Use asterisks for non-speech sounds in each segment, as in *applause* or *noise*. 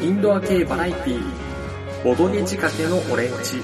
インドア系バラエティー、ボドゲ仕掛けのオレンジ。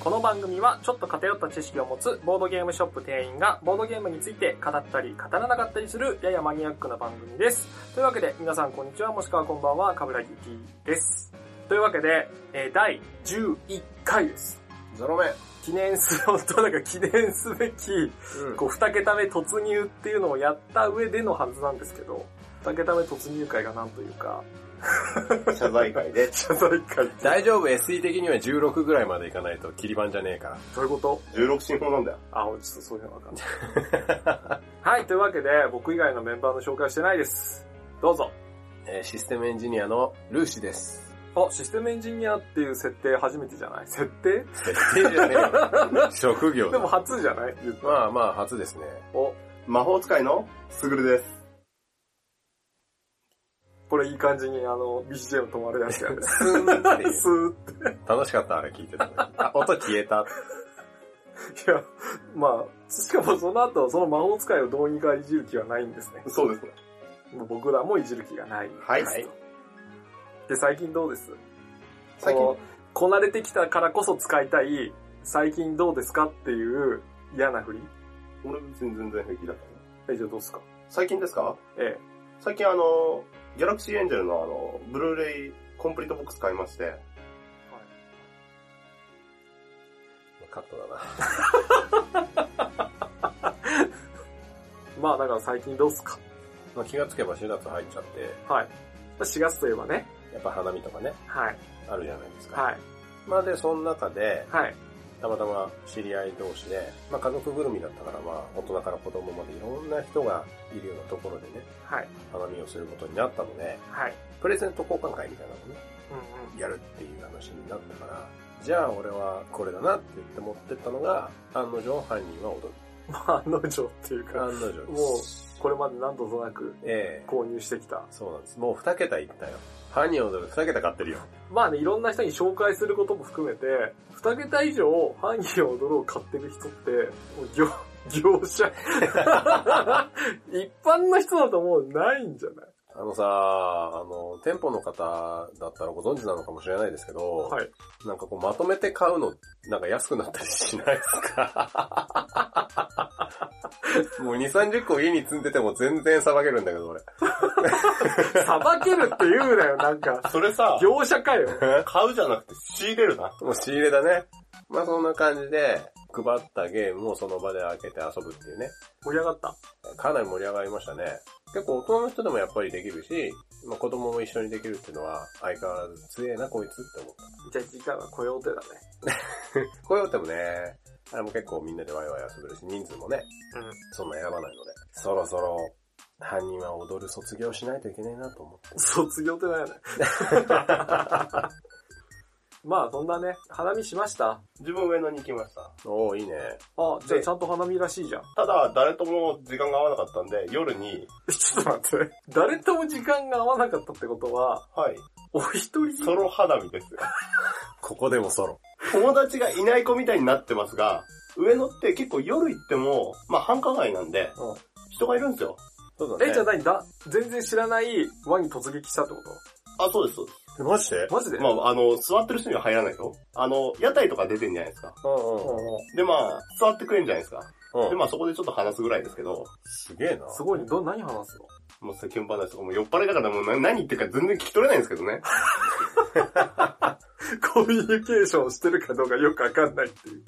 この番組はちょっと偏った知識を持つボードゲームショップ店員がボードゲームについて語ったり語らなかったりするややマニアックな番組です。というわけで皆さんこんにちはもしくはこんばんは、かぶらぎ T です。というわけで、えー第11回です。ゾロ目。記念す、本当なんか記念すべき、うん。こう、二桁目突入っていうのをやった上でのはずなんですけど、二桁目突入会がなんというか、*laughs* 謝罪会で。謝罪会大丈夫、SE 的には16ぐらいまでいかないと切り板じゃねえから。どういうこと？16進法なんだよ。あ、俺ちょっとそういうのわかんない。*laughs* はい、というわけで、僕以外のメンバーの紹介してないです。どうぞ。えーシステムエンジニアのルーシです。あ、システムエンジニアっていう設定初めてじゃない？設定？設定じゃねえよ。*laughs* 職業だでも初じゃない？まあまあ、初ですね。お、魔法使いのすぐるです。ここれいい感じにあの、BGM 止まるやつやね。*laughs* スーンってスーって。楽しかった、あれ聞いてた。あ、音消えた。いや、まあ、しかもその後、その魔法使いをどうにかいじる気はないんですね。そうですね。僕らもいじる気がない。はい。はいで、最近どうです？最近？このこなれてきたからこそ使いたい、最近どうですかっていう嫌な振り？俺別に全然平気だったね。え、じゃあどうっすか？最近ですか？え最近あの、ギャラクシーエンジェルのあの、ブルーレイコンプリートボックス買いまして、カットだな。え。*laughs* まあ、だから最近どうっすか？まあ、気がつけば4月入っちゃって、はい。4月といえばね。やっぱ花見とかね、はい。あるじゃないですか。はい。まあで、その中で、はい。たまたま知り合い同士で、まあ家族ぐるみだったから、まあ大人から子供までいろんな人がいるようなところでね、はい。花見をすることになったので、はい。プレゼント交換会みたいなのをね、うんうん。やるっていう話になったから、じゃあ俺はこれだなって言って持ってったのが、案の定犯人は踊る。*laughs* まあ、案の定っていうか、案の定です。もう、これまで何度となくええ購入してきた。そうなんです。もう二桁いったよ。犯人踊る二桁買ってるよ。まあね、いろんな人に紹介することも含めて、二桁以上、犯人を踊ろう買ってる人って、もう業、業者。一般の人だともうないんじゃない？あのさ、あの、店舗の方だったらご存知なのかもしれないですけど、はい。なんかこうまとめて買うの、なんか安くなったりしないですか？*laughs* もう2、30個家に積んでても全然さばけるんだけど、俺。*laughs* さばけるって言うなよ、なんか。それさ、業者かよ。*laughs* 買うじゃなくて仕入れるな。もう仕入れだね。まあそんな感じで、配ったゲームをその場で開けて遊ぶっていうね。盛り上がった。かなり盛り上がりましたね。結構大人の人でもやっぱりできるし、まあ子供も一緒にできるっていうのは相変わらず強えなこいつって思った。じゃあ時間は雇用手だね。*laughs* こういうのってもね、あれも結構みんなでワイワイ遊べるし、人数もね、うん。そんな選ばないので、そろそろ犯人は踊る卒業しないといけないなと思って。卒業ってないよね。*laughs* まあ、そんなね、花見しました？自分上野に行きました。おー、いいね。あ、じゃあちゃんと花見らしいじゃん。ただ、誰とも時間が合わなかったんで、夜に、*laughs* ちょっと待って。誰とも時間が合わなかったってことは、はい、お一人？ソロ花見ですよ。*laughs* ここでもソロ。友達がいない子みたいになってますが、上野って結構夜行っても、まあ繁華街なんで、うん人がいるんですよ。そうだね。え、じゃあ何？だ、全然知らない輪に突撃したってこと？あ、そうです、そうでえマジで？マジで？す。まあ、あの、座ってる人には入らないよ。あの、屋台とか出てんじゃないですか。うんうで、まあ、座ってくれんじゃないですか。うん。うで、ん。まあそこでちょっと話すぐらいですけど、すげえな。ん。すごいね。ど、何話すの？もう世間話とかもう酔っ払いだからもうな何言ってるか全然聞き取れないんですけどね。*laughs* コミュニケーションしてるかどうかよくわかんないっていう。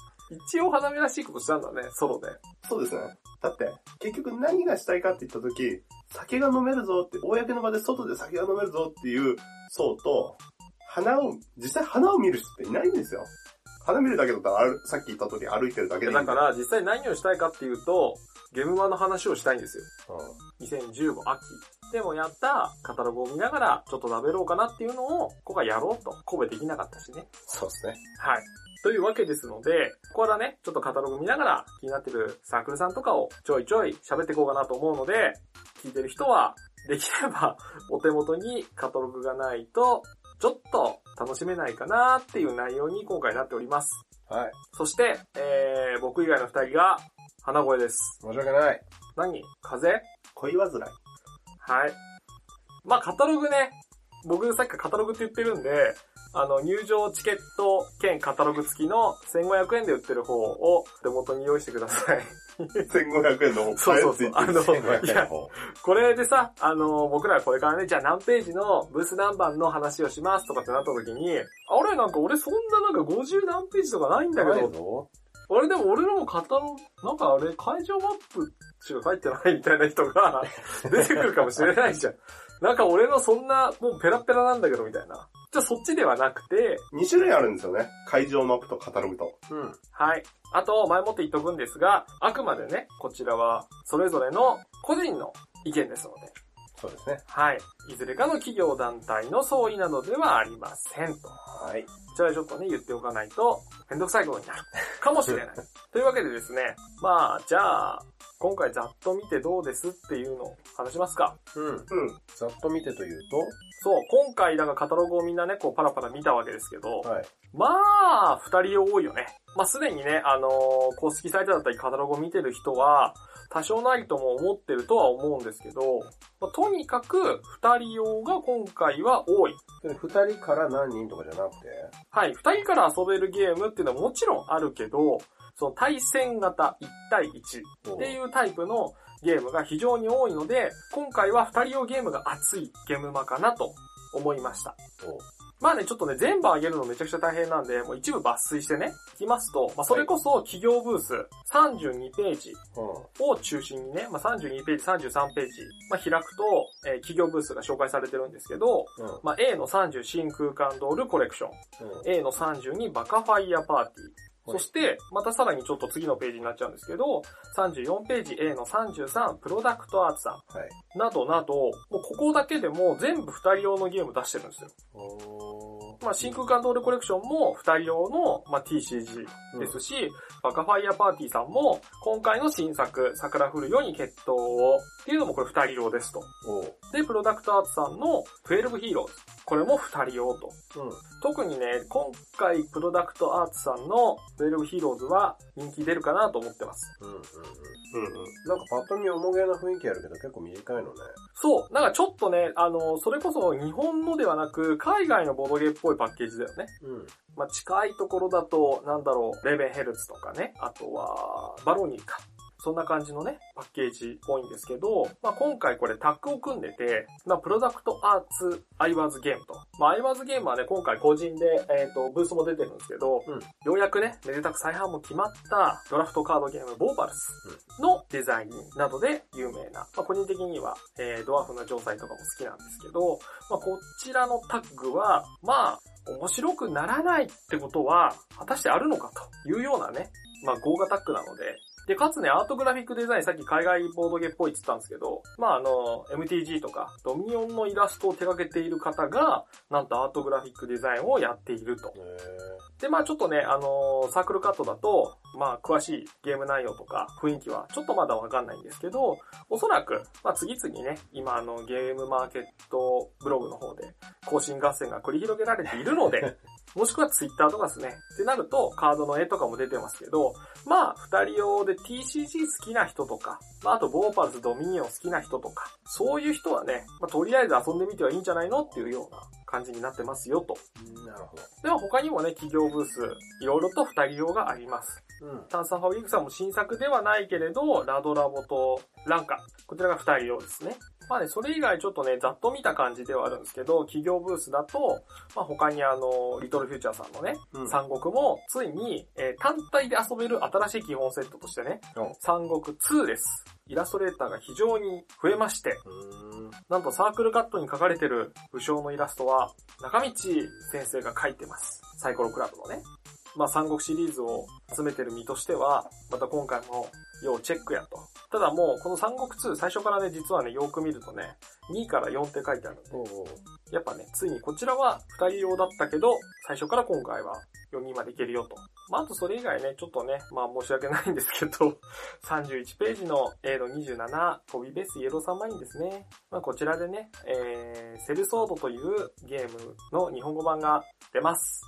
一応花見らしいことしたんだね、ソロで。そうですね。だって、結局何がしたいかって言った時、酒が飲めるぞって、公の場で外で酒が飲めるぞっていう層と、花を、実際花を見る人っていないんですよ。花見るだけだったら歩、さっき言った通り歩いてるだけでいいだから、実際何をしたいかっていうと、ゲームマの話をしたいんですよ。うん。2015秋。でもやったカタログを見ながら、ちょっと食べろうかなっていうのを、ここはやろうと。神戸できなかったしね。そうですね。はい。というわけですので、ここからね、ちょっとカタログ見ながら気になってるサークルさんとかをちょいちょい喋っていこうかなと思うので、聞いてる人は、できれば *laughs* お手元にカタログがないと、ちょっと楽しめないかなっていう内容に今回なっております。はい。そして、えー、僕以外の二人が、花声です。申し訳ない。何？風？邪恋煩い。はい。まあ、カタログね。僕さっきカタログって言ってるんで、あの、入場チケット兼カタログ付きの1500円で売ってる方を手元に用意してください。*laughs* 1500円の方 *laughs* そうそうそう。あの、1500いや。これでさ、あの、僕らこれからね、じゃあ何ページのブース何番の話をしますとかってなった時に、あれなんか俺そんななんか50何ページとかないんだけど。あれでも俺のもカタログ、なんかあれ会場マップしか書いてないみたいな人が *laughs* 出てくるかもしれないじゃん。なんか俺のそんな、もうペラペラなんだけどみたいな。じゃあそっちではなくて、2種類あるんですよね。会場マップとカタログと。うん。はい。あと、前もって言っとくんですが、あくまでね、こちらは、それぞれの個人の意見ですので、そうですね。はい。いずれかの企業団体の相違などではありませんと。はい。こちらちょっとね、言っておかないと、めんどくさいことになる。かもしれない。*laughs* というわけでですね、まあ、じゃあ、今回ざっと見てどうですっていうのを話しますか。うん。うん。ざっと見てというそう、今回だからカタログをみんなね、こうパラパラ見たわけですけど、と、はい。まあ、二人多いよね。まあ、すでにね、あのー公式サイトだったりカタログを見てる人は、多少なりとも思ってるとは思うんですけど、まあとにかく二人用が今回は多い。二人から何人とかじゃなくて、はい、二人から遊べるゲームっていうのはもちろんあるけど、その対戦型1対1っていうタイプのゲームが非常に多いので、今回は二人用ゲームが熱いゲームマかなと思いました。おまあね、ちょっとね、全部上げるのめちゃくちゃ大変なんで、もう一部抜粋してね、いきますと、まあそれこそ企業ブース32ページうを中心にね、まあ32ページ、33ページ、まあ開くと、えー企業ブースが紹介されてるんですけど、ん。うん。まあ A の30新空間ドールコレクション、うん。A の32バカファイヤーパーティー、はいそして、またさらにちょっと次のページになっちゃうんですけど、34ページ A の33プロダクトアーツさはい。ん、などなど、もうここだけでも全部二人用のゲーム出してるんですよ。おまあ、真空管ドールコレクションも二人用の、まあ、TCG ですし、バカファイヤーパーティーさんも、今回の新作、桜降るように決闘を、っていうのもこれ二人用ですと。で、プロダクトアーツさんの12ヒーローズ。これも二人用と。うん。特にね、今回プロダクトアーツさんの12ヒーローズは人気出るかなと思ってます。うん。うん。うん。うんうん。なんかパッと見重げな雰囲気あるけど結構短いのね。そう、なんかちょっとね、あの、それこそ日本のではなく、海外のボードゲーっぽいパッケージだよね。うん。まあ、近いところだと、なんだろう、レベンヘルツとかね、あとは、バロニーか。そんな感じのね、パッケージ多いんですけど、まあ、今回これタッグを組んでて、まあ、プロダクトアーツアイワーズゲームと。まあ、アイワーズゲームはね、今回個人で、えっ、と、ブースも出てるんですけど、うんようやくね、めでたく再販も決まったドラフトカードゲームボーバルスのデザインなどで有名な、まあ、個人的には、えー、ドワーフの城塞とかも好きなんですけど、まあ、こちらのタッグは、まあ、面白くならないってことは、果たしてあるのかというようなね、まあ、豪華タッグなので、で、かつね、アートグラフィックデザイン、さっき海外ボードゲーっぽいって言ったんですけど、まあ、あの、MTG とか、ドミオンのイラストを手掛けている方が、なんとアートグラフィックデザインをやっていると。へで、まあちょっとね、あのーサークルカットだと、まあ詳しいゲーム内容とか雰囲気はちょっとまだわかんないんですけど、おそらく、まあ次々にね、今あのゲームマーケットブログの方で更新合戦が繰り広げられているので、*laughs* もしくはツイッターとかですね。ってなると、カードの絵とかも出てますけど、まあ、二人用で TCG 好きな人とか、まあ、あとボーパルス、ドミニオン好きな人とか、そういう人はね、まあ、とりあえず遊んでみてはいいんじゃないのっていうような感じになってますよと。ーなるほど。では他にもね、企業ブース、いろいろと二人用があります。うん。タンサーファウィークさんも新作ではないけれど、ラドラボとランカ。こちらが二人用ですね。まあね、それ以外ちょっとね、ざっと見た感じではあるんですけど、企業ブースだと、まあ他にあの、リトルフューチャーさんのね、うん三国もついに、えー単体で遊べる新しい基本セットとしてね、お三国2です。イラストレーターが非常に増えまして、うーん。なんとサークルカットに描かれてる武将のイラストは、中道先生が描いてます。サイコロクラブのね。まあ三国シリーズを集めてる身としては、また今回も要チェックやと。ただもう、この三国2最初からね、実はね、よく見るとね、2から4って書いてあるんで、やっぱね、ついにこちらは2人用だったけど、最初から今回は4人までいけるよと。まあ、あとそれ以外ね、ちょっとね、まあ申し訳ないんですけど、*laughs* 31ページの A の27、コビーベースイエローサンマリンですね。まあこちらでね、えー、セルソードというゲームの日本語版が出ます。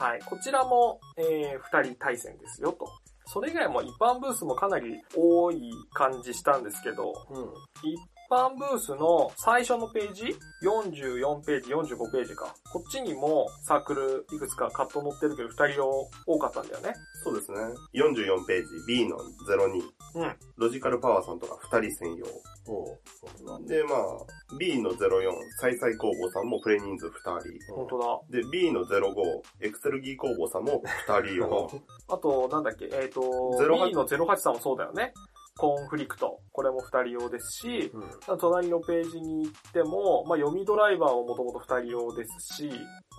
はい。こちらも、えー、2人対戦ですよと。それ以外も一般ブースもかなり多い感じしたんですけど、うん。一般ブースの最初のページ ?44 ページ、45ページか。こっちにもサークルいくつかカット載ってるけど二人用多かったんだよね。そうですね。44ページ、B の02。うん。ロジカルパワーさんとか2人専用。おうそうだで、まあ、B の04、サイサイ工房さんもプレイ人数2人。本当だ。で、B の05、エクセルギー工房さんも2人用。*laughs* あと、なんだっけ、えっ、と、08 B の08さんもそうだよね。コンフリクト。これも二人用ですし、うん。隣のページに行っても、まあ、読みドライバーももともと二人用ですし、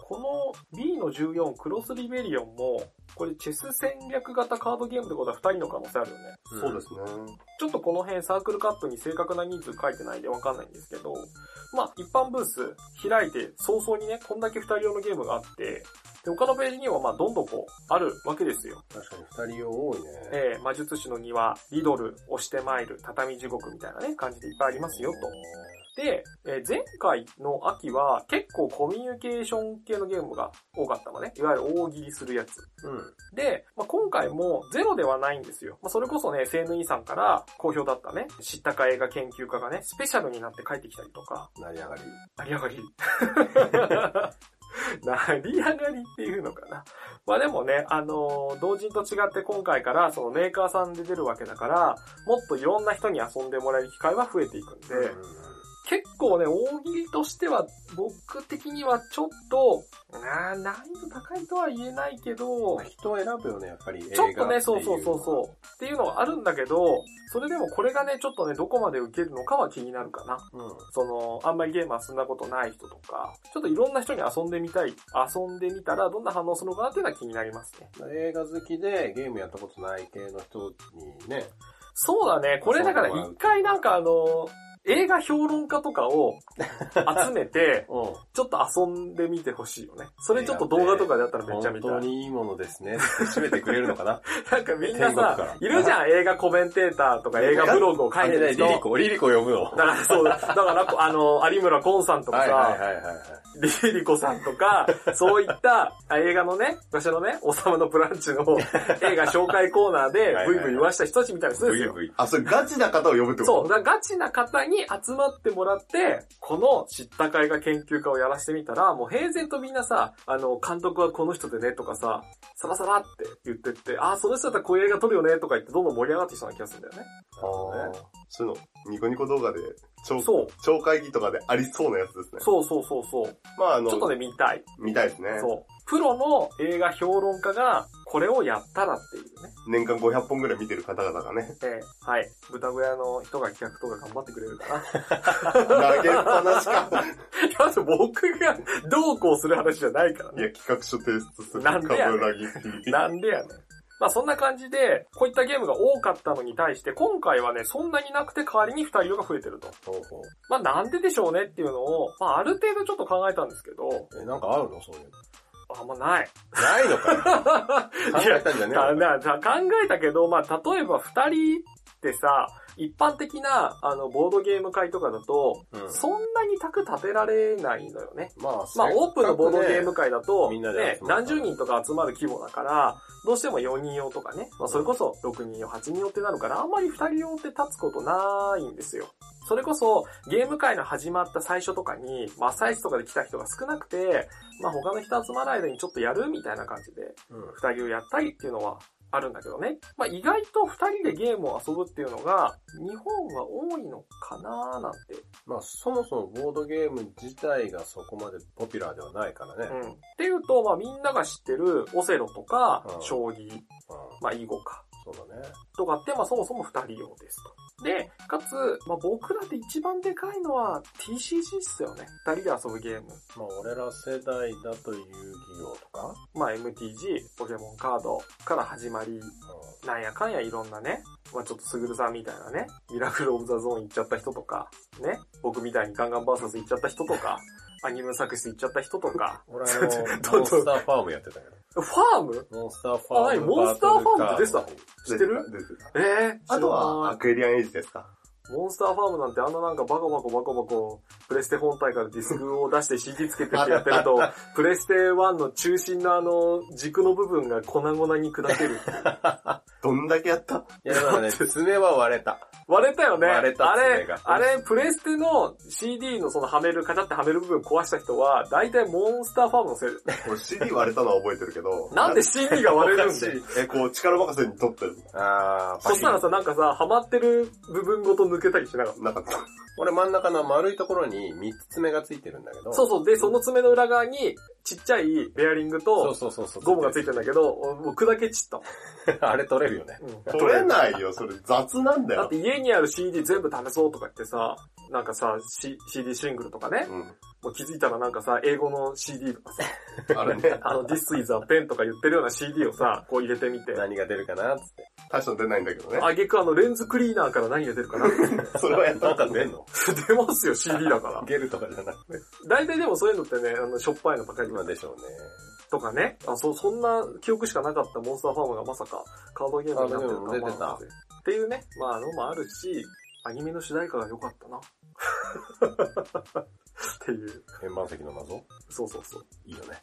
この B の14クロスリベリオンも、これチェス戦略型カードゲームってことは二人の可能性あるよね。そうですね。ちょっとこの辺サークルカットに正確な人数書いてないんでわかんないんですけど、まあ一般ブース開いて早々にね、こんだけ二人用のゲームがあって、で他のページにはまあどんどんこうあるわけですよ。確かに二人用多いね。えー、魔術師の庭、リドル、押して参る、畳地獄みたいなね、感じでいっぱいありますよと。で、えー前回の秋は結構コミュニケーション系のゲームが多かったのね。いわゆる大喜利するやつ。うん。で、まあ、今回もゼロではないんですよ。まあ、それこそね、SNE さんから好評だったね、知ったか映画研究家がね、スペシャルになって帰ってきたりとか、成り上がり。成り上がり。*laughs* *laughs* 成り上がりっていうのかな。まあでもね、あのー同人と違って今回からそのメーカーさんで出るわけだから、もっといろんな人に遊んでもらえる機会は増えていくんで、結構ね、大喜利としては、僕的にはちょっと、な難易度高いとは言えないけど、まあ人を選ぶよね、やっぱり。ちょっとね、そうそうそうう。そう。っていうのはあるんだけど、それでもこれがね、ちょっとね、どこまで受けるのかは気になるかな。うん。その、あんまりゲーム遊んだことない人とか、ちょっといろんな人に遊んでみたい、遊んでみたらどんな反応するのかなっていうのは気になりますね。映画好きでゲームやったことない系の人にね、そうだね、これだから一回なんかあの、映画評論家とかを集めて、*laughs* うん。ちょっと遊んでみてほしいよね。それちょっと動画とかでやったらめっちゃ見たい。本当にいいものですね。締めてくれるのかな？なんかみんな天国からさ、いるじゃん、映画コメンテーターとか映画ブログを書いてる人。リリコ、リリコ呼ぶの？だからそう、だからあの、有村コンさんとかさ、はいはいはいはいはい。リリコさんとか、そういったあ映画のね、昔のね、おさまのブランチの *laughs* 映画紹介コーナーではいはいブイブイ言わした人たちみたいにするんですよ。VV。あ、それガチな方を呼ぶってそう、こだからガチな方にに集まってもらって、この知ったか映画研究家をやらしてみたら、もう平然とみんなさ、あの、監督はこの人でねとかさ、サラサラって言ってって、あ、その人だったらこういう映画撮るよねとか言ってどんどん盛り上がってきそうな気がするんだよね。ああね。そういうの、ニコニコ動画で、そう。超会議とかでありそうなやつですね。そうそうそうそう。まああの、ちょっとね、見たい。見たいですね。そう。プロの映画評論家がこれをやったらっていうね。年間500本ぐらい見てる方々がね、ええはい。豚小屋の人が企画とか頑張ってくれるかな。投げっぱなしか。いや、僕がどうこうする話じゃないからね。いや、企画書提出する。なんでやねん。なんでやねん。まあそんな感じで、こういったゲームが多かったのに対して、今回はね、そんなになくて代わりに二人用が増えてると。まあなんででしょうねっていうのを、まあある程度ちょっと考えたんですけど、え、なんかあるの？そういうの。あんまない。ないのかよ。*laughs* 考えたんじゃねえ考えたけど、まあ、例えば二人ってさ、一般的な、あの、ボードゲーム会とかだと、うんそんなに卓立てられないのよね。まあ、まあ、オープンのボードゲーム会。会だと、みんなでね集、まる何十人とか集まる規模だから、どうしても4人用とかね、まあ、それこそ6人用、8人用ってなるから、あんまり2人用って立つことないんですよ。それこそ、ゲーム会の始まった最初とかに、まあ、朝一とかで来た人が少なくて、まあ、他の人集まる間にちょっとやるみたいな感じで、うん。二人をやったりっていうのはあるんだけどね。まあ意外と二人でゲームを遊ぶっていうのが、日本は多いのかなーなんて。まあ、そもそもボードゲーム自体がそこまでポピュラーではないからね。うん。っていうと、まあみんなが知ってるオセロとかう、ん将棋、うん。まあ囲碁か。そうだね。とかって、まあそもそも二人用ですと。で、かつ、まあ僕らで一番でかいのは TCG っすよね。二人で遊ぶゲーム。まあ、俺ら世代だと遊戯王とか、まあ MTG、ポケモンカードから始まり、なんやかんやいろんなね、まあちょっとすぐるさんみたいなね、ミラクルオブザゾーン行っちゃった人とか、ね、僕みたいにガンガンバーサス行っちゃった人とか、アニメ作詞行っちゃった人とか、俺あの、モンスターファームやってたけど。ファーム？モンスターファーム。あ何モンスターファームって出てたの知ってる？ええー、あとは、アクエリアンエイジですか？モンスターファームなんてあんななんかバカバカバカバカ、プレステ本体からディスクを出して CD つけてってやってると、*laughs* プレステ1の中心のあの軸の部分が粉々に砕ける。*laughs* どんだけやった？いや、だからね、*laughs* 爪は割れた。割れたよね。割れたあれあれ、プレステの CD のそのはめる、カチャってはめる部分壊した人は、大体モンスターファームのせい。俺 CD 割れたのは覚えてるけど。なんで CD が割れるんだよ。え、こう力任せに取ってる。あー、そしたらさ、なんかさ、はまってる部分ごと抜けたりしなかった。なかった。俺真ん中の丸いところに3つ爪がついてるんだけど。そうそう。で、その爪の裏側に、ちっちゃいベアリングそうと、そうそうそう。ゴムがついてるんだけど、もう砕け散った。*laughs* あれ取れるよね。うん取れないよ、それ雑なんだよだっ。て家にある CD 全部試そうとか言ってさ、なんかさ、C、CD シングルとかね、うん。気づいたらなんかさ、英語の CD とかさ、*laughs* あれね、*laughs* あの、This is a pen とか言ってるような CD をさ、こう入れてみて、何が出るかなっつって。大したの出ないんだけどね。あげくあのレンズクリーナーから何が出るかな *laughs* それはやったなんか出んの出ますよ、CD だから。ゲルとかじゃなくて。大体でもそういうのってね、あの、しょっぱいのばかり今でしょうね。とかね。あ、そ、そんな記憶しかなかったモンスターファームがまさかカードゲームになってるとは思わなかったぜっていうね、まあのもあるし、アニメの主題歌が良かったな。っていう。円盤石の謎？そうそうそう。いいよね。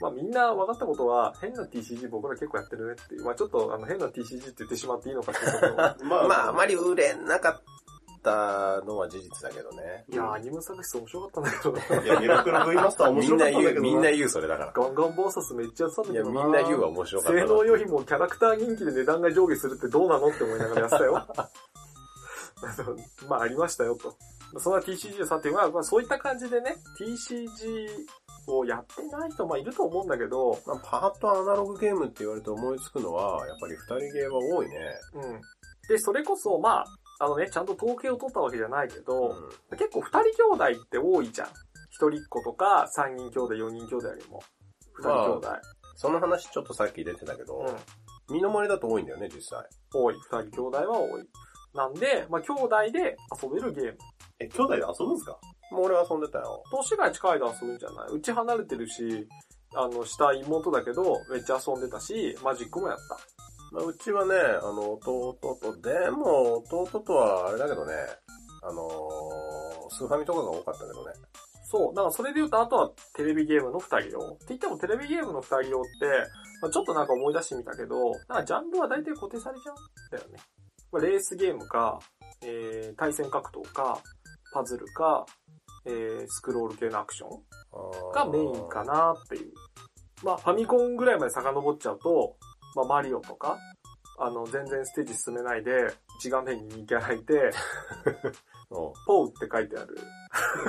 まあみんな分かったことは、変な TCG 僕ら結構やってるねっていう。まあちょっとあの変な TCG って言ってしまっていいのかっていう *laughs* まあ、まあ、あまり売れなかったのは事実だけどね。いやー、アニメ作室 *laughs* 面白かったんだけどな。いや、ミラクル V マスター面みん白かな言う、ったんだけどみんな言うそれだから。ガンガンバーサスめっちゃやってたんだいや、けどな。みんな言うは面白かった性な。能よりもキャラクター人気で値段が上下するってどうなのって思いながらやってたよ。まあありましたよと。そんな TCG さっていうのは、まあそういった感じでね、TCG をやってない人まあいると思うんだけど、まあ、パートアナログゲームって言われて思いつくのは、やっぱり二人ゲーは多いね。うん。で、それこそまあ、あのね、ちゃんと統計を取ったわけじゃないけど、う結構二人兄弟って多いじゃん。一人っ子とか、三人兄弟、四人兄弟よりも。二人兄弟。その話ちょっとさっき出てたけど、うん。身の回りだと多いんだよね、実際。多い。二人兄弟は多い。なんで、まあ兄弟で遊べるゲーム。え、兄弟で遊ぶんですか？もう俺は遊んでたよ。年が近いで遊ぶんじゃない？うち離れてるし、あの、下妹だけど、めっちゃ遊んでたし、マジックもやった。まあ、うちはね、あの、弟と、でも、弟とはあれだけどね、あのースーファミとかが多かったけどね。そう。だからそれで言うと、あとはテレビゲームの二人用。って言ってもテレビゲームの二人用って、まあ、ちょっとなんか思い出してみたけど、なんかジャンルは大体固定されちゃうんだよね。まあ、レースゲームか、えー、対戦格闘か、パズルか、えー、スクロール系のアクションがメインかなっていう。まあ、ファミコンぐらいまで遡っちゃうと、まあ、マリオとか、あの、全然ステージ進めないで、一画面に2キャラいて、*laughs* うポウって書いてある。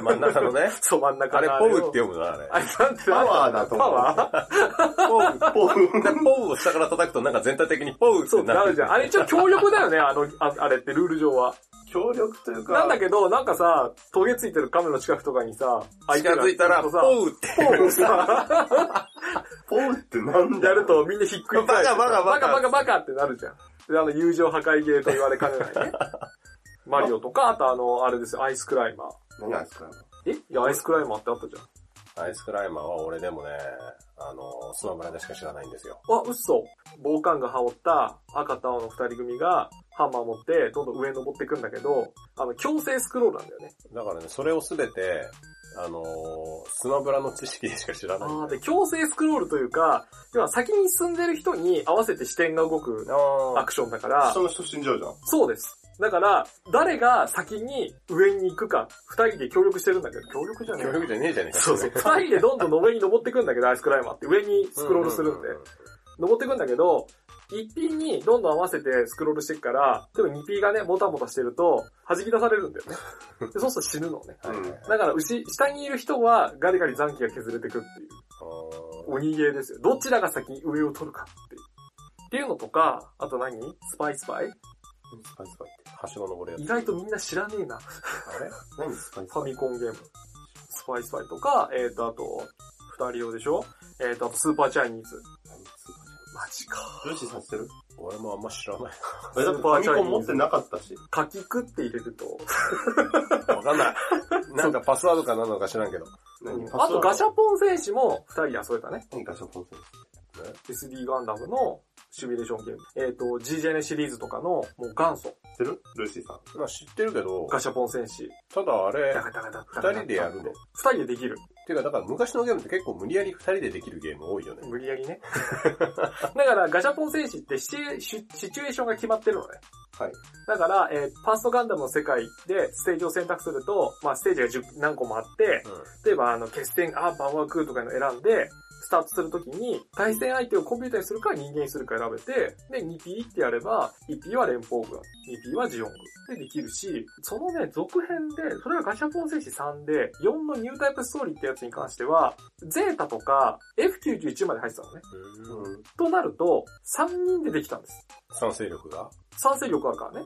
ん真ん中のね。*laughs* そう、真ん中あれ、のポウって読むのあれ。あれ、なんてパワーだと思うパワポウ、ポウ。でポウを下から叩くとなんか全体的にポウっーそう、てなるなるじゃん。あれ一応協力だよね、あの、ああれってルール上は。協力というか、なんだけど、なんかさ、トゲついてるカメラの近くとかにさ、近づいたら、ポさ、ウって。*laughs* ポウさ、ポウってなんだやるとみんなひっくり返ってさバカバカバカバカバカバカってなるじゃん。で、あの、友情破壊ゲーと言われかねないね。*laughs* マリオとか、あとあの、あれですよ、アイスクライマー。何なんですかえ？いや、アイスクライマーってあったじゃん。アイスクライマーは俺でもね、あの、スマブラでしか知らないんですよ。あ、嘘。防寒が羽織った赤と青の二人組がハンマー持ってどんどん上に登っていくんだけど、あの、強制スクロールなんだよね。だからね、それをすべて、あのスマブラの知識でしか知らない。あーで、強制スクロールというか、要は先に進んでる人に合わせて視点が動くあアクションだから人、の人死んじゃうじゃん。そうです。だから、誰が先に上に行くか、二人で協力してるんだけど、協力じゃねえ協力じゃねえじゃねえか。そうそう。*laughs* 二人でどんどん上に登ってくんだけど、アイスクライマーって上にスクロールするんで。登ってくんだけど、一品にどんどん合わせてスクロールしていくから、例えば二品がね、もたもたしてると、弾き出されるんだよね。*laughs* でそうすると死ぬのね。だから、牛、下にいる人はガリガリ残機が削れてくっていう。あー鬼ゲーですよ。どちらが先に上を取るかっていう。っていうのとか、あと何？スパイスパイ？スパイスパイって。はしご登るやつ。意外とみんな知らねえな。あれ？何？スパイスファパイミコンゲーム。スパイスパイとか、えっ、ー、と、あと、二人用でしょ？えっ、ー、と、あとスーパーチャイニーズ。マジか。女子させてる？俺もあんま知らない。え、だってファミコン持ってなかったし。かきくって入れると。わかんない。*laughs* なんかパスワードか何なのか知らんけど。何？あとガシャポン選手も二人で遊べたね。何ガシャポン選手 SD ガンダムのシミュレーションゲーム。えっ、と、GJN シリーズとかのもう元祖。知ってる？ルーシーさん。まあ知ってるけど、ガシャポン戦士。ただあれ二人でやるの？二人でできる。ていうかだから昔のゲームって結構無理やり二人でできるゲーム多いよね。無理やりね。*laughs* だからガシャポン戦士ってシチュエシシチュエーションが決まってるのね。はい。だから、えーファーストガンダムの世界でステージを選択すると、まあステージが10何個もあって、例えばあの決戦、あ、バンワークーとかのを選んで、スタートするときに、対戦相手をコンピューターにするか人間にするか選べて、で、2P ってやれば、1P は連邦軍、2P はジオン軍でできるし、そのね、続編で、それがガシャポン戦士3で、4のニュータイプストーリーってやつに関しては、ゼータとか F91 まで入ってたのね。となると、3人でできたんです。賛成力が？賛成力あるからね。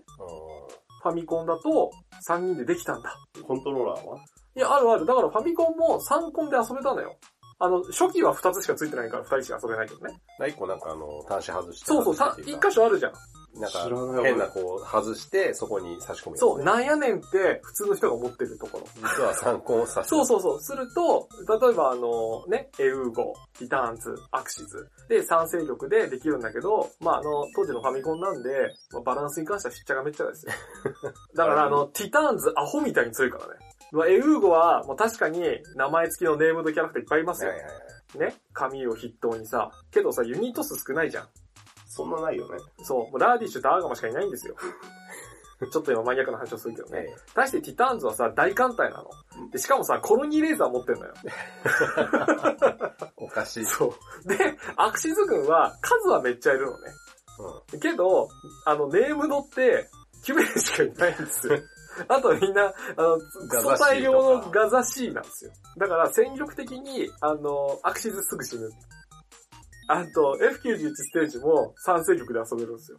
ファミコンだと3人でできたんだ。コントローラーは？いや、あるある。だからファミコンも3コンで遊べたのよ。あの、初期は2つしかついてないから2人しか遊べないけどね。まあ一個なんかあの、端子外して。そうそう、さ外してっていう1箇所あるじゃん。なんか、変なこう、外して、そこに差し込むねそう、なんやねんって普通の人が思ってるところ。実は参考をさせそうそうそう。すると、例えばあの、ね、エウーゴ、ティターンズ、アクシズ。で、三勢力でできるんだけど、まああの、当時のファミコンなんで、まあ、バランスに関してはしっちゃかめっちゃかですよ。*laughs* だからあの、ティターンズアホみたいに強いからね。まあ、エウーゴは、もう確かに名前付きのネームドキャラクターいっぱいいますよはい。はいはい。ね？カミーユを筆頭にさ。けどさ、ユニット数少ないじゃん。そんなないよね。そう。もうラーディッシュとアーガマしかいないんですよ。*laughs* ちょっと今マニアックな話をするけどね。対してティターンズはさ、大艦隊なの。で、しかもさ、コロニーレーザー持ってんのよ。*laughs* おかしい。そう。で、アクシズ軍は数はめっちゃいるのね。けど、あの、ネームドって9名しかいないんですよ。*laughs* *laughs* あとみんな、あの、クソ大量のガザ C なんですよ。だから戦力的に、あの、アクシズすぐ死ぬ。あと、F91 ステージも3戦力で遊べるんですよ。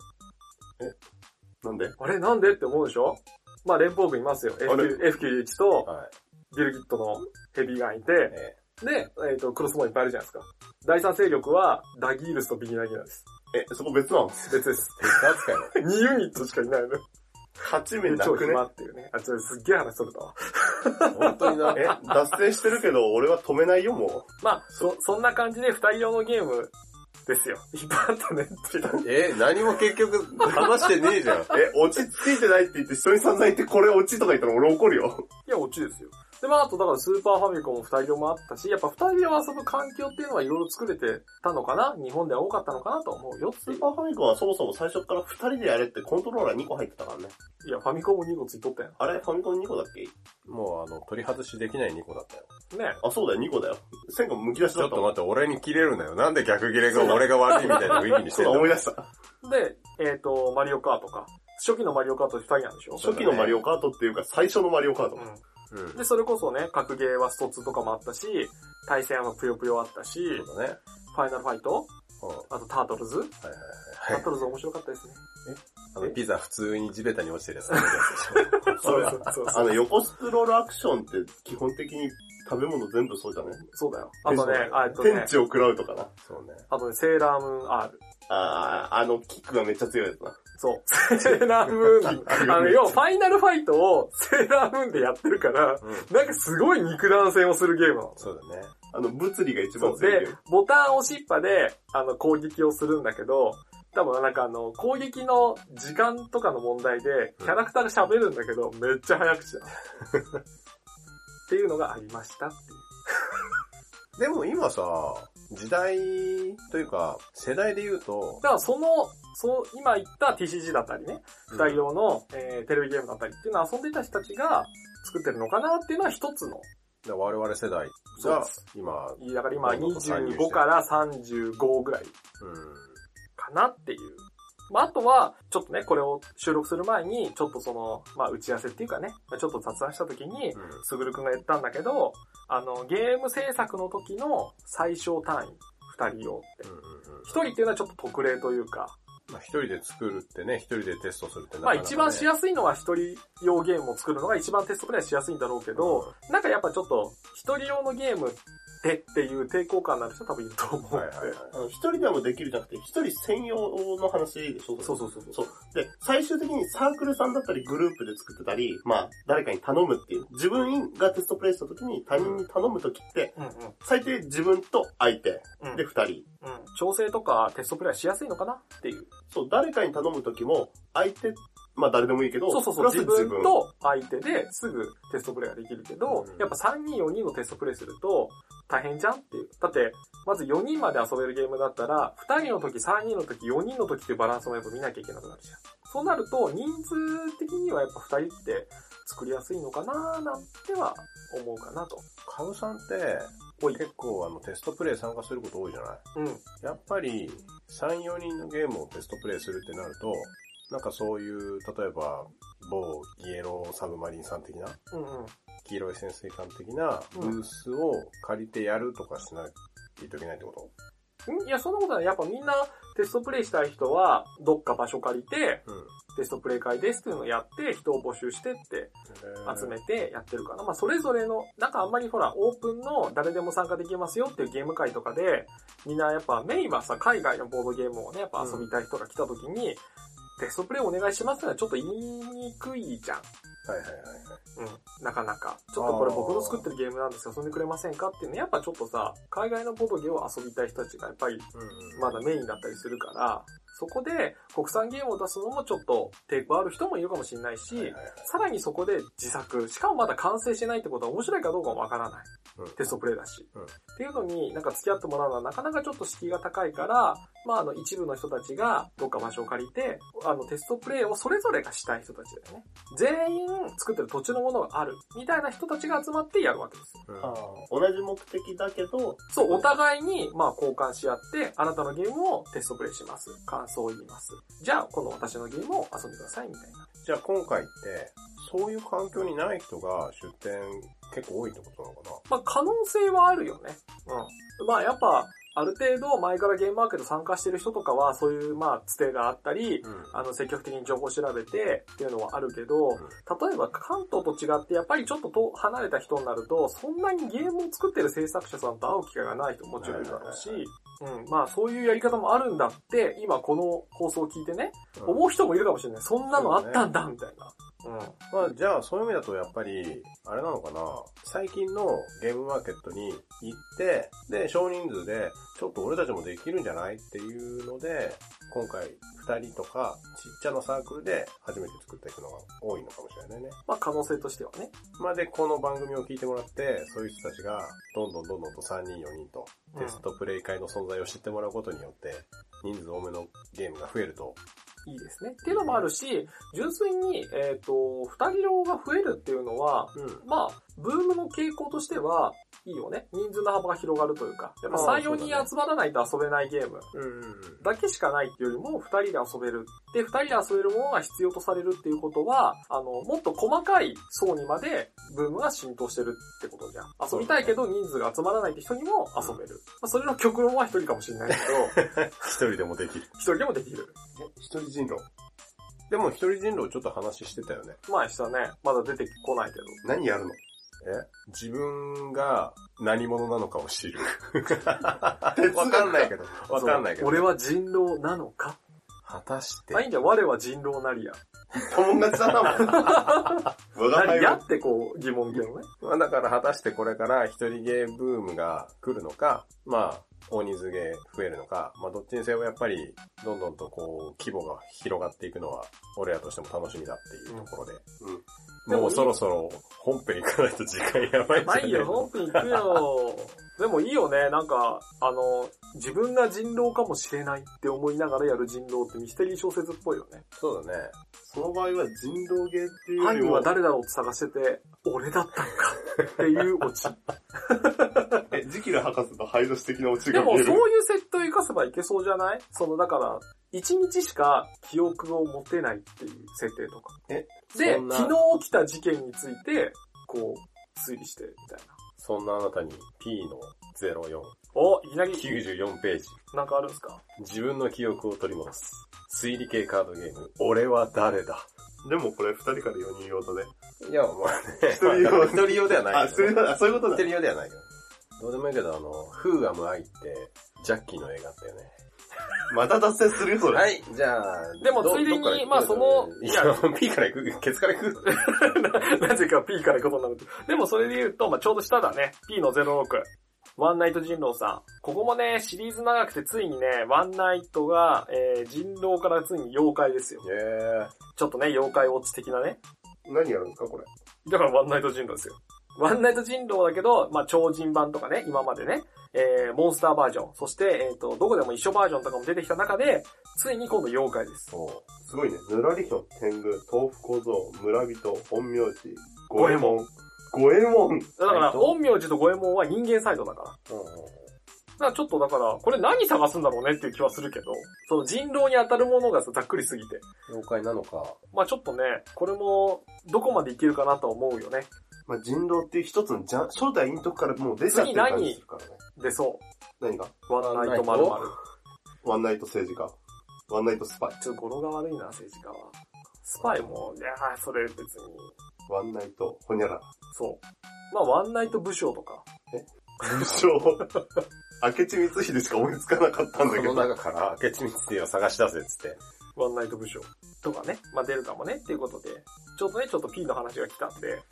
なんで？あれ？なんでって思うでしょ？まあ連邦軍いますよ。あれ？F9 F91 とはい。ビルギットのヘビーガンいて、えで、えっ、と、クロスボウンいっぱいあるじゃないですか。第三勢力は、ダギールスとビギナギナです。え、そこ別なの別です。*laughs* え。鉄扱いの。2ユニットしかいないの。?8 名で超なくね暇っていうね。あ、ちょ、すっげえ話それたわ。本当にな。*laughs* え、脱線してるけど、俺は止めないよ、もまあ、そ、そんな感じで二人用のゲームですよ。いっぱいあったねって。え、何も結局話してねえじゃん。う。*laughs* え、落ち着いてないって言って、人に散々言って、これ落ちとか言ったら俺怒るよ。いや、オチですよ。で、まあ、あと、だからスーパーファミコンも二人用もあったし、やっぱ二人用遊ぶ環境っていうのはいろいろ作れてたのかな日本では多かったのかなと思うよスーパーファミコンはそもそも最初から2人でやれってコントローラー2個入ってたからね。いや、ファミコンも2個ついとったやあれファミコン2個だっけもうあの、取り外しできない2個だったよ。ん。ねあ、そうだよ、2個だよ。線が剥き出しだったもん。ちょっと待って、俺に切れるなよ。なんで逆切れが俺が悪いみたいな雰囲気にして思い出した。で、えっ、と、マリオカートか。初期のマリオカート二人なんでしょ初期のマリオカートっていうか、最初のマリオカート。ううんん。。で、それこそね、格ゲーはスト2とかもあったし、対戦はぷよぷよあったし、そうだね。ファイナルファイトあとタートルズはいタはいー。トルズ面白かったですね。あの、ピザ普通に地べたに落ちてるやつ。そ *laughs* れそうそうあの、横スクロールアクションって基本的に食べ物全部そうじゃねそうだよ。あとね、あとね天、地を食らうとかな。そうね。あとね、セーラームーン R。あー、あのキックがめっちゃ強いやつな。そう。*laughs* セーラームーン。あの、要はファイナルファイトをセーラームーンでやってるから、うん。なんかすごい肉弾戦をするゲームなの。そうだね。あの、物理が一番強いゲーム。、ボタン押しっぱで、あの、攻撃をするんだけど、多分なんかあの、攻撃の時間とかの問題で、キャラクターが喋るんだけど、めっちゃ早口だ。っていうのがありましたっていう。でも今さ、時代というか、世代で言うと、だからその、そう、今言った TCG だったりね、二人用の、えーテレビゲームだったりっていうのを遊んでいた人たちが作ってるのかなっていうのは一つの。我々世代が今、だから今どんどん参入してる25から35ぐらいうん。かなっていう。まあ、あとは、ちょっとね、これを収録する前に、ちょっとその、まあ、打ち合わせっていうかね、まあちょっと雑談した時に、すぐるくんが言ったんだけど、あの、ゲーム制作の時の最小単位、二人用って。一人っていうのはちょっと特例というか、まあ一人で作るってね、一人でテストするってなまあかなかね。一番しやすいのは一人用ゲームを作るのが一番テストプレイしやすいんだろうけど、なんかやっぱちょっと一人用のゲームっってっていう抵抗感のある人多分いると思うんで。一人でもできるじゃなくて、一人専用の話でしょそうそうそうそう。そう。で、最終的にサークルさんだったりグループで作ってたり、まあ、誰かに頼むっていう。自分がテストプレイした時に他人に頼む時って、うんうん。最低自分と相手うんで二人。うん。調整とかテストプレイはしやすいのかな？っていう。そう、誰かに頼む時も、相手、まあ誰でもいいけど、そうそうそう。自分と相手ですぐテストプレイができるけど、うんやっぱ3人4人のテストプレイすると大変じゃんっていう。だって、まず4人まで遊べるゲームだったら、2人の時、3人の時、4人の時っていうバランスもやっぱ見なきゃいけなくなるじゃん。そうなると、人数的にはやっぱ2人って作りやすいのかななんては思うかなと。カブさんって。結構あのテストプレイ参加すること多いじゃない？うん。やっぱり、3、4人のゲームをテストプレイするってなると、なんかそういう、例えば、某イエローサブマリンさん的な、うんうん。黄色い潜水艦的なブースを借りてやるとかしないといけないってこと？んいや、そんなことない。やっぱみんなテストプレイしたい人は、どっか場所借りて、うん。テストプレイ会ですっていうのをやって、人を募集してって集めてやってるかな。まあ、それぞれの、なんかあんまりほら、オープンの誰でも参加できますよっていうゲーム会とかで、みんなやっぱメインはさ、海外のボードゲームをね、やっぱ遊びたい人が来た時に、テストプレイお願いしますってのはちょっと言いにくいじゃん。はいはいはいはい。うん。なかなか。ちょっとこれ僕の作ってるゲームなんですよ、遊んでくれませんかっていうのやっぱちょっとさ、海外のボードゲームを遊びたい人たちがやっぱりうんまだメインだったりするから、そこで国産ゲームを出すのもちょっと抵抗ある人もいるかもしれないし、はいはいはいさらにそこで自作、しかもまだ完成してないってことは面白いかどうかもわからない。うんテストプレイだし。うんっていうのになんか付き合ってもらうのはなかなかちょっと敷居が高いから、まああの一部の人たちがどっか場所を借りて、あのテストプレイをそれぞれがしたい人たちだよね。全員作ってる土地のものがある。みたいな人たちが集まってやるわけですよ。うん同じ目的だけど、そう、お互いに、まあ、交換し合って、あなたのゲームをテストプレイします。感想を言います。じゃあ、この私のゲームを遊んでください、みたいな。じゃあ今回って、そういう環境にない人が出店結構多いってことなのかまあ、可能性はあるよね。うん。まあ、やっぱ、ある程度前からゲームマーケット参加してる人とかは、そういう、まあ、つてがあったり、なあの、積極的に情報を調べてっていうのはあるけど、例えば関東と違って、やっぱりちょっとと離れた人になると、そんなにゲームを作ってる制作者さんと会う機会がない人ももちろんいるだろうし、うん、まあそういうやり方もあるんだって、今この放送を聞いてね、うん思う人もいるかもしれない。そんなのあったんだ、みたいな。うん。まあじゃあそういう意味だとやっぱり、あれなのかな最近のゲームマーケットに行って、で、少人数で、ちょっと俺たちもできるんじゃないっていうので、今回二人とかちっちゃなサークルで初めて作った人のが多いのかもしれないね。まあ可能性としてはね。まあで、この番組を聞いてもらって、そういう人たちが、どんどんどんどんと3人4人と、テストプレイ会の存在を知ってもらうことによって、人数多めのゲームが増えると、いいですね。っていうのもあるし、純粋に、えっ、と、二人用が増えるっていうのは、うん。まあ、ブームの傾向としては、いいよね。人数の幅が広がるというか。やっぱ3、4ああそうだね人集まらないと遊べないゲーム。だけしかないっていうよりも、二人で遊べる。で、二人で遊べるものが必要とされるっていうことは、あの、もっと細かい層にまでブームが浸透してるってことじゃん。遊びたいけど人数が集まらないって人にも遊べる。まあ、それの極論は一人かもしれないけど、*laughs* 一人でもできる。一人でもできる。一人人狼？でも一人人狼ちょっと話してたよね。前したね。まだ出てこないけど。何やるの？え？自分が何者なのかを知る。*laughs* わかんないけど。わかんないけど。俺は人狼なのか？果たして？まあいいんだよ。我は人狼なりや。友達だな、*laughs* もん。なりやってこう疑問形のね。まあだから果たしてこれから一人ゲーブームが来るのか、まあ、大人数ゲー増えるのか、まあどっちにせよやっぱり、どんどんとこう、規模が広がっていくのは、俺らとしても楽しみだっていうところで。うんもうそろそろ本編行かないと時間やばいんじゃないまあいいよ、本編行くよ。でもいいよね、なんか、あの、自分が人狼かもしれないって思いながらやる人狼ってミステリー小説っぽいよね。そうだね。その場合は人狼ゲーっていうよ犯人は誰だろうって探してて、俺だったんかっていうオチ。*laughs* え、ジキル博士のハイドス的なオチでもが見える？そういう設定を活かせばいけそうじゃない？その、だから、一日しか記憶を持てないっていう設定とか。えで昨日起きた事件について、こう、推理して、みたいな。そんなあなたに P の04、お、いきなり、94ページ。なんかあるんですか？自分の記憶を取り戻す。推理系カードゲーム、俺は誰だ？でもこれ二人から四人用だね。いや、まあね。一人用一人用ではないね。そういうあそういうことだ。一人用ではないけど。どうでもいいけど、あの、フーアムアイって、ジャッキーの映画あったよね。*laughs* また脱線するよ、それ。はい、じゃあ。でもついでにまあそのいや、P から行く？ケツから行く？な *laughs* なぜか P から行くことになる。でもそれで言うと、まあちょうど下だね。P の06。ワンナイト人狼さん。ここもね、シリーズ長くてついにね、ワンナイトが、えー、人狼からついに妖怪ですよ。えちょっとね、妖怪ウォッチ的なね。何やるんですか、これ？だからワンナイト人狼ですよ。ワンナイト人狼だけど、まあ超人版とかね、今までね、えー、モンスターバージョン、そして、えっ、と、どこでも一緒バージョンとかも出てきた中で、ついに今度妖怪です。そすごいね。ぬらりひょ、天狗、豆腐小僧、村人、本名字、五右衛門。五右衛門。だから、サイト陰陽師と五右衛門は人間サイドだから。う。うんだからちょっとだから、これ何探すんだろうねっていう気はするけど、その人狼に当たるものがさざっくりすぎて。妖怪なのか。まあちょっとね、これも、どこまでいけるかなとは思うよね。まあ、人狼っていう一つのじゃ初代陰徳からもう出ちゃってる感じするからね。で、そ何が？う。ワンナイトまるまる。ワンナイト政治家。ワンナイトスパイ。ちょっと語呂が悪いな、政治家は。スパイも、いやーそれ別に、ワンナイト、ほにゃらら。そう。まあワンナイト武将とか。武将？*laughs* 明智光秀しか思いつかなかったんだこのけど。中から明智光秀を探し出せっつって。ワンナイト武将とかね。まあ出るかもねっていうことで。ちょっとね、ちょっと P の話が来たんで。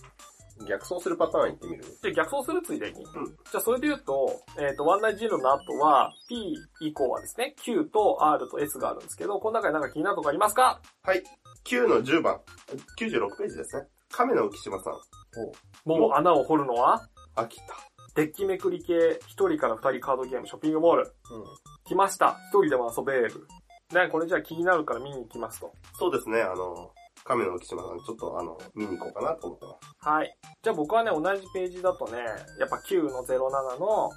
逆走するパターン行ってみる？で、逆走するついでに。んじゃあそれで言うと、えっ、と、ワンナイト人狼の後は、P 以降はですね、Q と R と S があるんですけど、この中でなんか気になるとこありますか？はい。9の10番。96ページですね。亀の浮島さん。もう穴を掘るのは、秋田。デッキめくり系、1人から2人カードゲームショッピングモール。うん。来ました。1人でも遊べる。ね、これじゃあ気になるから見に行きますと。そうですね、あの、亀の浮島さん、ちょっとあの、見に行こうかなと思ってます。はい。じゃあ僕はね、同じページだとね、やっぱ9の07の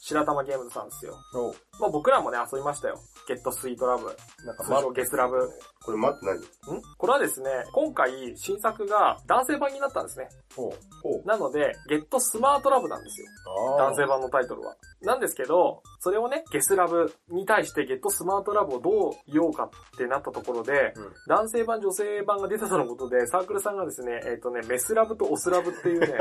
白玉ゲームズさんですよ。おまあ僕らもね、遊びましたよ。ゲットスイートラブ。なんかゲスラブ。これ待って何？ん？これはですね、今回新作が男性版になったんですね。おうほう。なので、ゲットスマートラブなんですよ。あ男性版のタイトルは。なんですけど、それをね、ゲスラブに対してゲットスマートラブをどう言おうかってなったところで、うん男性版、女性版が出たとのことで、サークルさんがですね、えっ、とね、メスラブとオスラブっていうね、*laughs*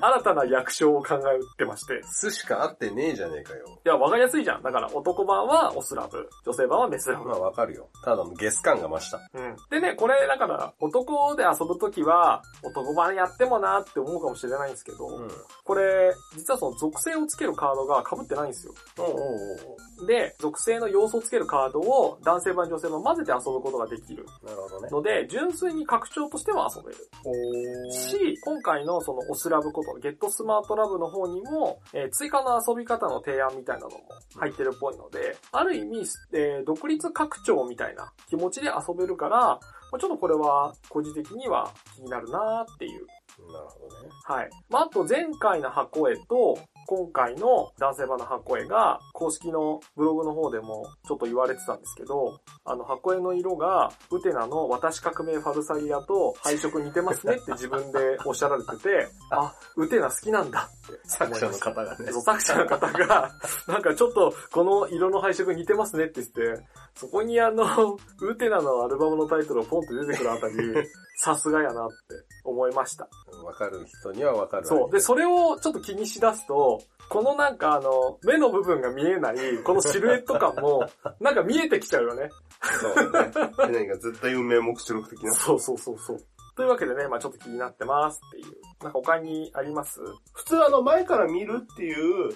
新たな役称を考えてまして。すしか合ってねえじゃねえかよ。いや、わかりやすいじゃん。だから、男版はオスラブ、女性版はメスラブ。まあわかるよ。ただのゲス感が増した。うん。でね、これ、だから、男で遊ぶときは、男版やってもなって思うかもしれないんですけど、うん。これ、実はその属性をつけるカードが被ってないんですよ。おうおうおうで、属性の要素をつけるカードを男性版女性版混ぜて遊ぶことができるなるほどね。ので、純粋に拡張としては遊べる。おし、今回のそのオスラブこと、ゲットスマートラブの方にも、えー追加の遊び方の提案みたいなのも入ってるっぽいので、ある意味、えー独立拡張みたいな気持ちで遊べるから、まあちょっとこれは個人的には気になるなーっていうなるほどね。はい。まあ、あと前回の箱絵と、今回の男性版の箱絵が、公式のブログの方でもちょっと言われてたんですけど、あの箱絵の色が、ウテナの私革命ファルサリアと配色似てますねって自分でおっしゃられてて、*laughs* あ、ウテナ好きなんだって。作者の方がね。作者の方が、*laughs* なんかちょっとこの色の配色似てますねって言って、そこにあの、ウテナのアルバムのタイトルをポンって出てくるあたり、*laughs* さすがやなって思いました。わかる人にはわかる。そう。で、それをちょっと気にしだすと、このなんかあの、目の部分が見えない、このシルエット感も、*laughs* なんか見えてきちゃうよね。そうね。で何か絶対運命目視録的な。*laughs* そうそうそうそう。というわけでね、まあちょっと気になってますっていう。なんか他にあります？普通あの、前から見るっていう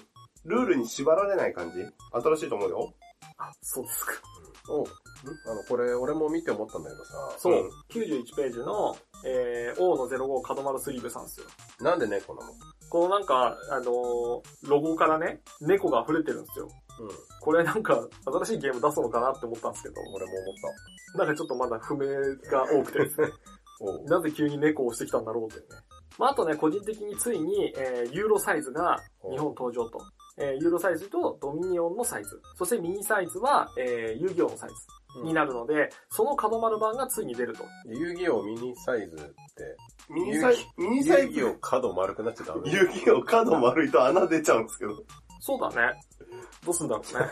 ルールに縛られない感じ？新しいと思うよ。あ、そうですか。おうあの、これ、俺も見て思ったんだけどさ、そう。うん91ページの、えー、王の05角丸スリーブさんですよ。なんで猫なの？このなんか、あのーロゴからね、猫が溢れてるんですよ。うん。これなんか、新しいゲーム出すのかなって思ったんですけど、俺も思っなんかちょっとまだ不明が多くてですね。た。*laughs* おうなぜ急に猫をしてきたんだろうっていうね。まあ、あとね、個人的についに、えー、ユーロサイズが日本登場と。えー、ユーロサイズとドミニオンのサイズ。そしてミニサイズは、えー、遊戯王のサイズになるので、その角丸版がついに出ると。遊戯王ミニサイズって、ミニサイ、ミニサイズ？遊戯王角丸くなっちゃダメ。遊戯王角丸いと穴出ちゃうんですけど。そうだね。どうすんだろうね。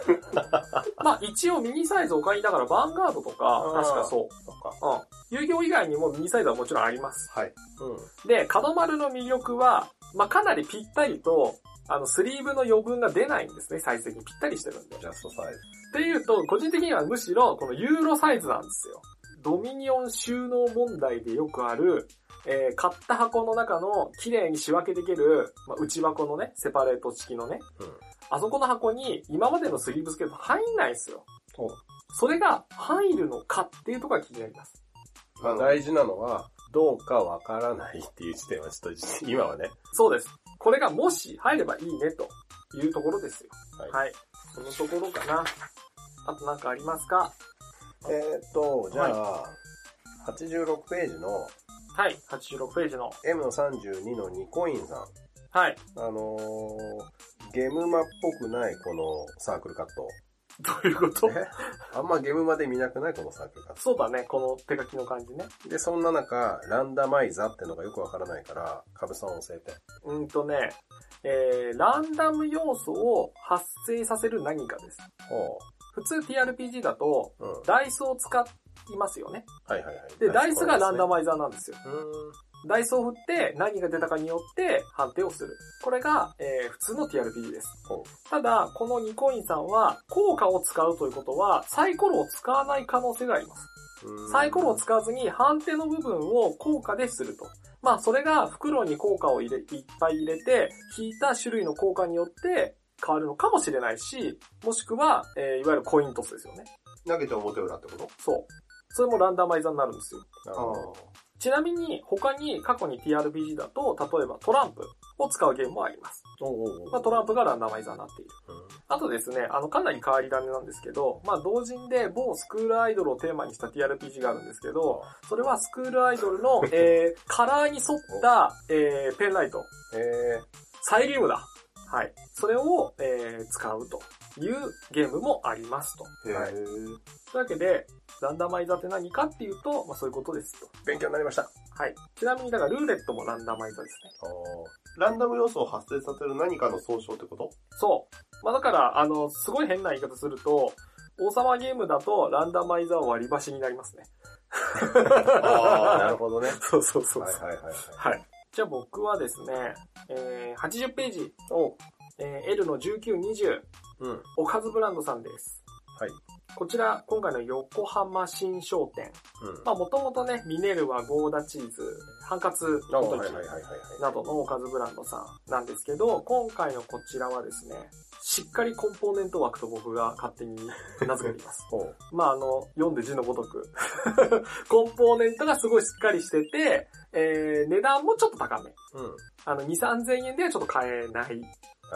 *laughs* まあ一応ミニサイズお買いだからバンガードとか、確かそそっか。う。うん。遊戯王以外にもミニサイズはもちろんあります。はい。うん。で、角丸の魅力は、まあかなりぴったりと、あの、スリーブの余分が出ないんですね、サイズ的にぴったりしてるんで。ジャストサイズ。っていうと、個人的にはむしろ、このユーロサイズなんですよ。ドミニオン収納問題でよくある、えー買った箱の中の綺麗に仕分けできる、まあ、内箱のね、セパレート式のね、うん。あそこの箱に今までのスリーブスケート入んないんですよ。おそれが入るのかっていうところが気になります。まあ大事なのは、どうかわからないっていう時点はちょっと、今はね。そうです。これがもし入ればいいねというところですよ。はいはい。そのところかな。あとなんかありますか？えーっと、じゃあ、86ページのはい。86ページの。M の32の2コインさん。はい。あのー、ゲームマっぽくないこのサークルカット。*laughs* どういうこと？え？あんまゲームまで見なくない？このサークルカッそうだね。この手書きの感じね。ト。で、そんな中、ランダマイザってのがよくわからないから、カブさん教えて。うんとね、えー、ランダム要素を発生させる何かです。ほ普通 TRPG だと、う。うん。ダイスを使いますよね。はいはいはい。で、ダイスがランダママイザーなんですよ。ダイスを振って何が出たかによって判定をする。これが、えー普通の TRPG です。ほただ、このニコインさんは、効果を使うということは、サイコロを使わない可能性があります。う。サイコロを使わずに判定の部分を効果ですると。まあ、それが袋に効果を入れ、いっぱい入れて、引いた種類の効果によって変わるのかもしれないし、もしくは、えーいわゆるコイントスですよね。投げて表裏ってこと？そう。それもランダマイザーになるんですよ。なるほど。ちなみに、他に過去に TRPG だと、例えばトランプを使うゲームもあります。おうおまあ、トランプがランダマイザーになっている。うんあとですね、あの、かなり変わり種なんですけど、まあ、同人で某スクールアイドルをテーマにした TRPG があるんですけど、それはスクールアイドルの、*laughs* えー、カラーに沿った、えー、ペンライト、えサイリウムだ。はい。それを、えー、使うというゲームもありますと。へはいーというわけで、ランダマイザーって何かっていうと、まあ、そういうことですと。ー、勉強になりました。はい。ちなみに、だからルーレットもランダマイザーですね。ランダム要素を発生させる何かの総称ってこと？そう。まあだから、あの、すごい変な言い方すると、王様ゲームだとランダマイザー割り箸になりますね。あーなるほどね。*laughs* そうそうそうはいはいはいはい。はい。じゃあ僕はですね、えー、80ページを、えー、L の1920、うん。おかずブランドさんです。はい。こちら、今回の横浜新商店。うん。まあもともとね、ミネルヴァ、ゴーダチーズ、ハンカツあの時はいはいはいはいはい。などのおかずブランドさんなんですけど、今回のこちらはですね、しっかりコンポーネント枠と僕が勝手に名付けています。*laughs* まああの、読んで字のごとく。*laughs* コンポーネントがすごいしっかりしてて、えー、値段もちょっと高め。うん。はいあの、2、3000円ではちょっと買えない。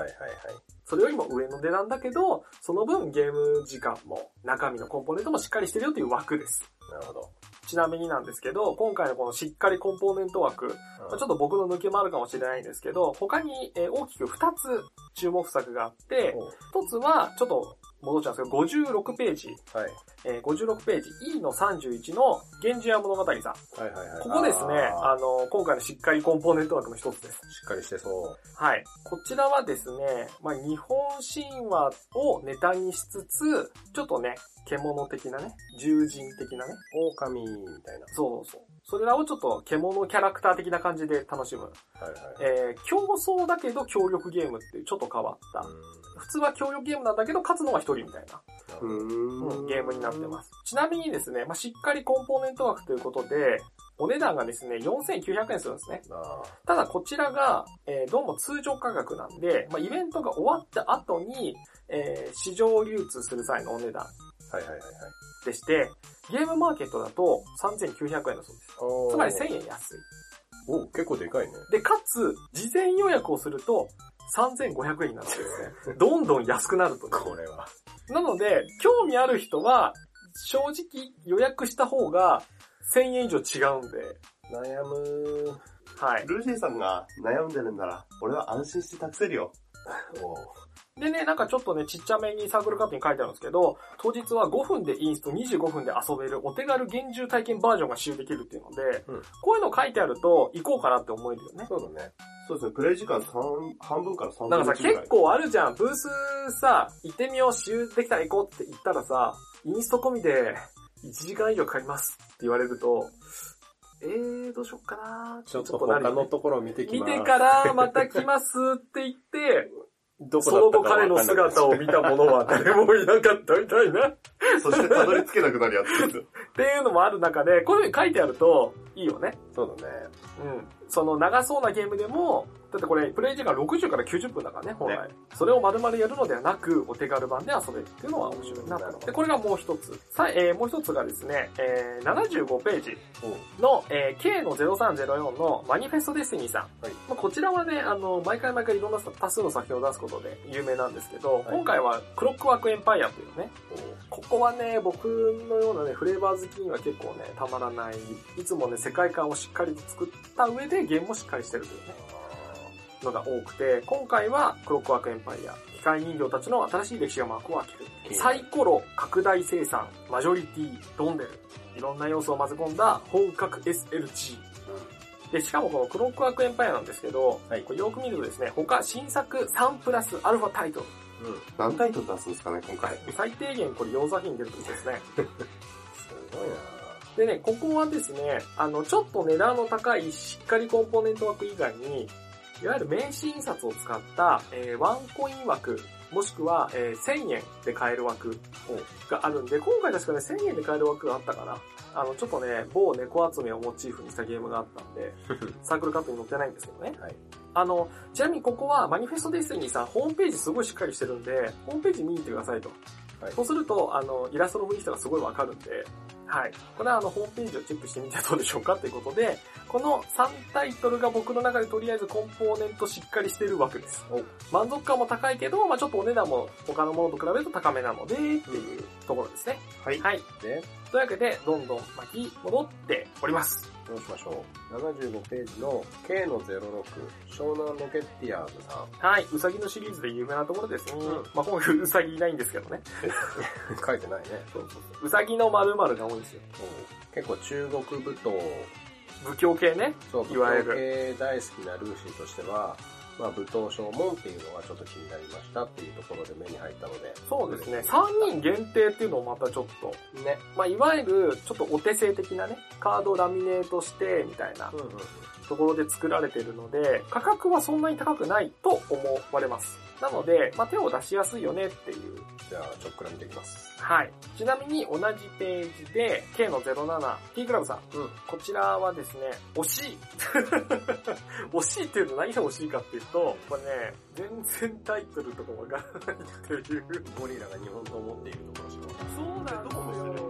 はいはい。それよりも上の値段だけど、その分ゲーム時間も中身のコンポーネントもしっかりしてるよという枠です。なるほど。ちなみになんですけど、今回のこのしっかりコンポーネント枠、まあちょっと僕の抜けもあるかもしれないんですけど、他にえー大きく2つ注目作があって、ほう1つはちょっと戻っちゃうんですけど、56ページ、はい。えー56ページ E の31の源氏屋物語さん。はいはいはい。ここですね、ああの、今回のしっかりコンポーネント枠の一つです。ーしっかりしてそう。はい。こちらはですね、まあ、日本神話をネタにしつつ、ちょっとね、獣的なね、獣人的なね、狼みたいな。そうそう。それらをちょっと獣キャラクター的な感じで楽しむ。はいはい。えー、競争だけど協力ゲームっていうちょっと変わった。普通は協力ゲームなんだけど勝つのは一人みたいな、うーんうんゲームになってます。ちなみにですね、まあ、しっかりコンポーネント枠ということで、お値段がですね、4900円するんですね。あただこちらが、えーどうも通常価格なんで、まあ、イベントが終わった後に、えー市場流通する際のお値段ーはいはいはいはい。でして、ゲームマーケットだと3900円だそうです。つまり1000円安い。お結構でかいね。で、かつ、事前予約をすると3500円になってですね、どんどん安くなると。これは。なので、興味ある人は、正直予約した方が1000円以上違うんで、悩むはい。ルーシーさんが悩んでるんなら、俺は安心して託せるよ。おでね、なんかちょっとね、ちっちゃめにサークルカットに書いてあるんですけど、当日は5分でインスト、25分で遊べるお手軽厳重体験バージョンが使用できるっていうので、うんこういうの書いてあると行こうかなって思えるよね。そうだね。そうですね、プレイ時間三半分から3分なんかさ、の1ぐらい結構あるじゃん。ブースさ、行ってみよう、使用できたら行こうって言ったらさ、インスト込みで1時間以上かかりますって言われると、えー、どうしよっかなちょっと他のところを見てきます。見てからまた来ますって言って、どその後彼の姿を見た者は誰もいなかったみたいな。っそしてたどり着けなくなるやつですよ。ていうのもある中で、こういうふうに書いてあるといいよね。そうだね。うん。その長そうなゲームでも、だってこれプレイ時間60から90分だからね、本来。それを丸々やるのではなく、お手軽版で遊べるっていうのは面白いなと。で、これがもう一つ。さえーもう一つがですね、えー75ページの、えー K の0304のマニフェストデスティニーさん。はいまあ、こちらはね、あの、毎回毎回いろんな多数の作品を出すことで有名なんですけど、い今回はクロックワークエンパイアというね、ここはね、僕のようなね、フレーバー好きには結構ね、たまらない。いつもね、世界観をしっかりと作った上でゲームもしっかりしてるというね、のが多くて、今回はクロックワークエンパイア、機械人形たちの新しい歴史が幕を開ける。サイコロ、拡大生産、マジョリティ、ドンデル。いろんな要素を混ぜ込んだ本格 SLG。で、しかもこのクロックワークエンパイアなんですけど、はいこれよく見るとですね、他新作3プラスアルファタイトル。うん。何タイトル出すんですかね、今回。最低限これ4作品出るとですね。すごいなでね、ここはですね、あの、ちょっと値段の高いしっかりコンポーネント枠以外に、いわゆる名刺印刷を使った、えーワンコイン枠、もしくは、えー1000円で買える枠があるんで、今回確かね、1000円で買える枠があったかな。あの、ちょっとね、某猫集めをモチーフにしたゲームがあったんで、*laughs* サークルカップに載ってないんですけどね。はいあの、ちなみにここはマニフェストデスティニーさん、ホームページすごいしっかりしてるんで、ホームページ見に行ってくださいと。はいそうすると、あの、イラストの雰囲気とかすごいわかるんで、はい。これはあの、ホームページをチェックしてみてはどうでしょうかということで、この3タイトルが僕の中でとりあえずコンポーネントしっかりしてるわけです。満足感も高いけど、まあちょっとお値段も他のものと比べると高めなので、っていうところですね。はい。はい。で、というわけで、どんどん巻き戻っております。どうしましょう。75ページの K の06、湘南ロケッティアーズさん。はい。うさぎのシリーズで有名なところですね。うんまあ今回うさぎいないんですけどね。*laughs* 書いてないね。そうそうそう。うさぎの〇〇が多いんですよ。結構中国舞踏、武教系ね。そう、いわゆる舞踏系大好きなルーシーとしては、まあ、舞踏正門っていうのがちょっと気になりましたっていうところで目に入ったので。そうですね。3人限定っていうのもまたちょっと、ね。まあいわゆるちょっとお手製的なね、カードをラミネートして、みたいな。ところで作られているので、価格はそんなに高くないと思われます。なので、まあ手を出しやすいよねっていうじゃあ、ちょっくら見ていきます。はい。ちなみに同じページで、K の07、T クラブさん。うんこちらはですね、惜しい。*laughs* 惜しいっていうの何が惜しいかっていうと、これね、全然タイトルとかわからないっていう。ゴリラが日本刀を持っているところしかそうなんですよ。